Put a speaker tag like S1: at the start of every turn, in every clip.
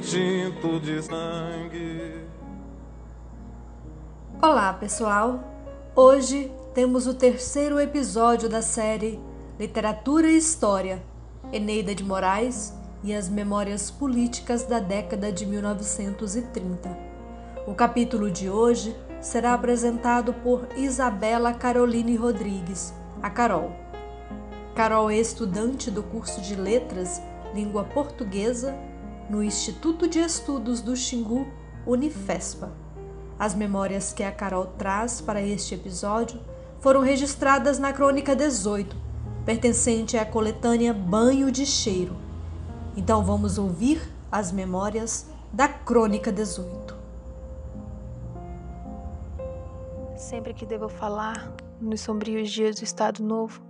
S1: tinto de sangue.
S2: Olá, pessoal. Hoje temos o terceiro episódio da série Literatura e História. Eneida de Moraes e as memórias políticas da década de 1930. O capítulo de hoje será apresentado por Isabela Caroline Rodrigues, a Carol. Carol é estudante do curso de Letras, Língua Portuguesa, no Instituto de Estudos do Xingu, Unifespa. As memórias que a Carol traz para este episódio foram registradas na Crônica 18, pertencente à coletânea Banho de Cheiro então vamos ouvir as memórias da Crônica 18.
S3: Sempre que devo falar nos sombrios dias do Estado Novo,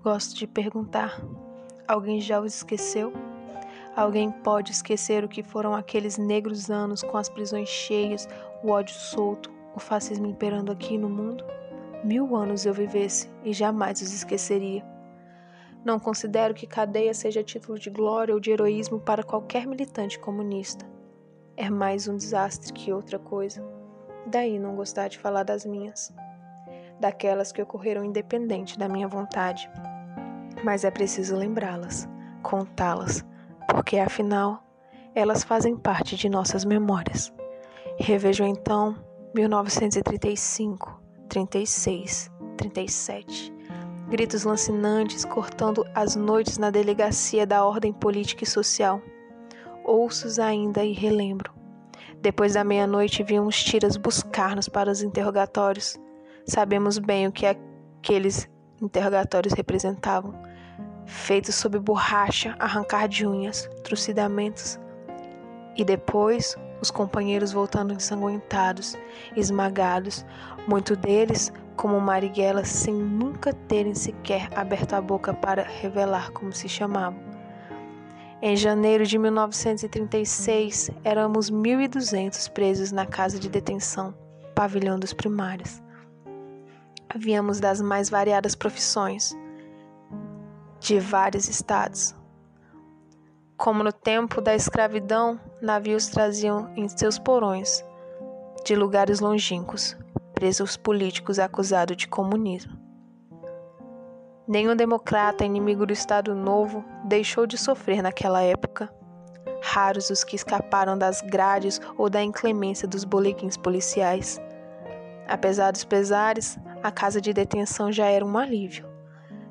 S3: gosto de perguntar: alguém já os esqueceu? Alguém pode esquecer o que foram aqueles negros anos com as prisões cheias, o ódio solto, o fascismo imperando aqui no mundo? Mil anos eu vivesse e jamais os esqueceria. Não considero que cadeia seja título de glória ou de heroísmo para qualquer militante comunista. É mais um desastre que outra coisa. Daí não gostar de falar das minhas. Daquelas que ocorreram independente da minha vontade. Mas é preciso lembrá-las, contá-las, porque afinal elas fazem parte de nossas memórias. Revejo então 1935, 36, 37 gritos lancinantes cortando as noites na delegacia da ordem política e social. Ouço-os ainda e relembro. Depois da meia-noite vinham os tiras buscar-nos para os interrogatórios. Sabemos bem o que aqueles interrogatórios representavam. Feitos sob borracha, arrancar de unhas, trucidamentos. E depois, os companheiros voltando ensanguentados, esmagados, muito deles como Marighella sem nunca terem sequer aberto a boca para revelar como se chamavam. Em janeiro de 1936, éramos 1.200 presos na casa de detenção, pavilhão dos primários. Havíamos das mais variadas profissões, de vários estados. Como no tempo da escravidão, navios traziam em seus porões, de lugares longínquos, presos políticos acusados de comunismo. Nenhum democrata inimigo do Estado Novo deixou de sofrer naquela época. Raros os que escaparam das grades ou da inclemência dos bolequins policiais. Apesar dos pesares, a casa de detenção já era um alívio.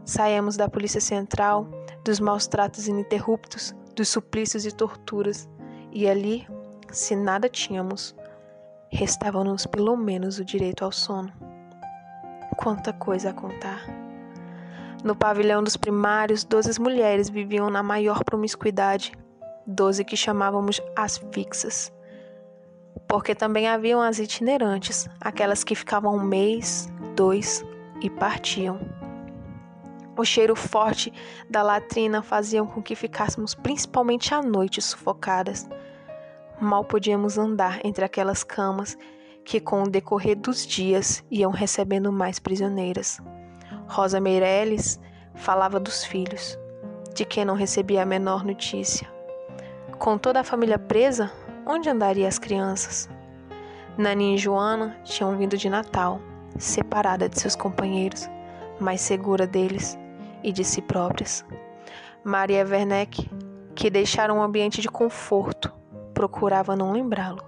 S3: Saímos da Polícia Central, dos maus tratos ininterruptos, dos suplícios e torturas, e ali, se nada tínhamos, Restava-nos pelo menos o direito ao sono. Quanta coisa a contar! No pavilhão dos primários, doze mulheres viviam na maior promiscuidade, doze que chamávamos as fixas. Porque também haviam as itinerantes, aquelas que ficavam um mês, dois e partiam. O cheiro forte da latrina fazia com que ficássemos principalmente à noite sufocadas. Mal podíamos andar entre aquelas camas que, com o decorrer dos dias, iam recebendo mais prisioneiras. Rosa Meirelles falava dos filhos, de quem não recebia a menor notícia. Com toda a família presa, onde andariam as crianças? Nani e Joana tinham vindo de Natal, separada de seus companheiros, mais segura deles e de si próprias. Maria Werneck, que deixaram um ambiente de conforto, procurava não lembrá-lo.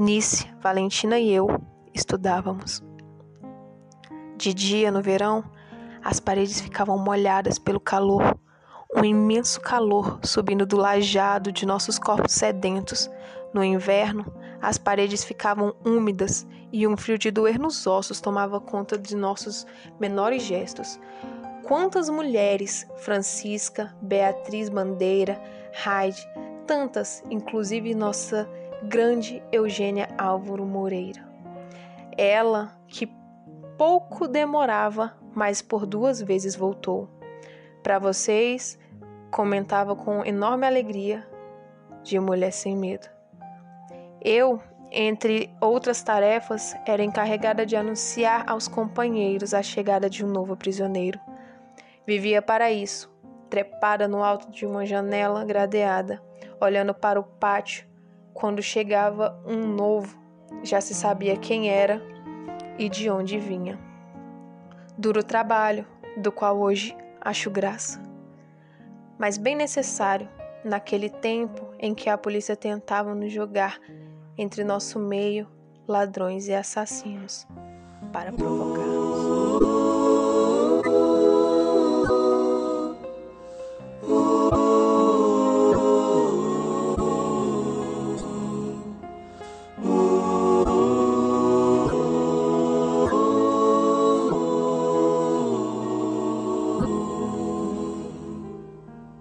S3: Nice, Valentina e eu estudávamos. De dia, no verão, as paredes ficavam molhadas pelo calor, um imenso calor subindo do lajado de nossos corpos sedentos. No inverno, as paredes ficavam úmidas e um frio de doer nos ossos tomava conta de nossos menores gestos. Quantas mulheres, Francisca, Beatriz Bandeira, Hyde, tantas, inclusive nossa grande Eugênia Álvaro Moreira. Ela que pouco demorava, mas por duas vezes voltou. Para vocês, comentava com enorme alegria de Mulher Sem Medo. Eu, entre outras tarefas, era encarregada de anunciar aos companheiros a chegada de um novo prisioneiro. Vivia para isso, trepada no alto de uma janela gradeada, olhando para o pátio. Quando chegava um novo, já se sabia quem era e de onde vinha. Duro trabalho, do qual hoje acho graça, mas bem necessário naquele tempo em que a polícia tentava nos jogar entre nosso meio ladrões e assassinos para provocar-nos.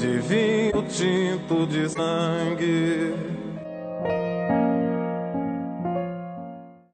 S1: de vinho tinto de sangue.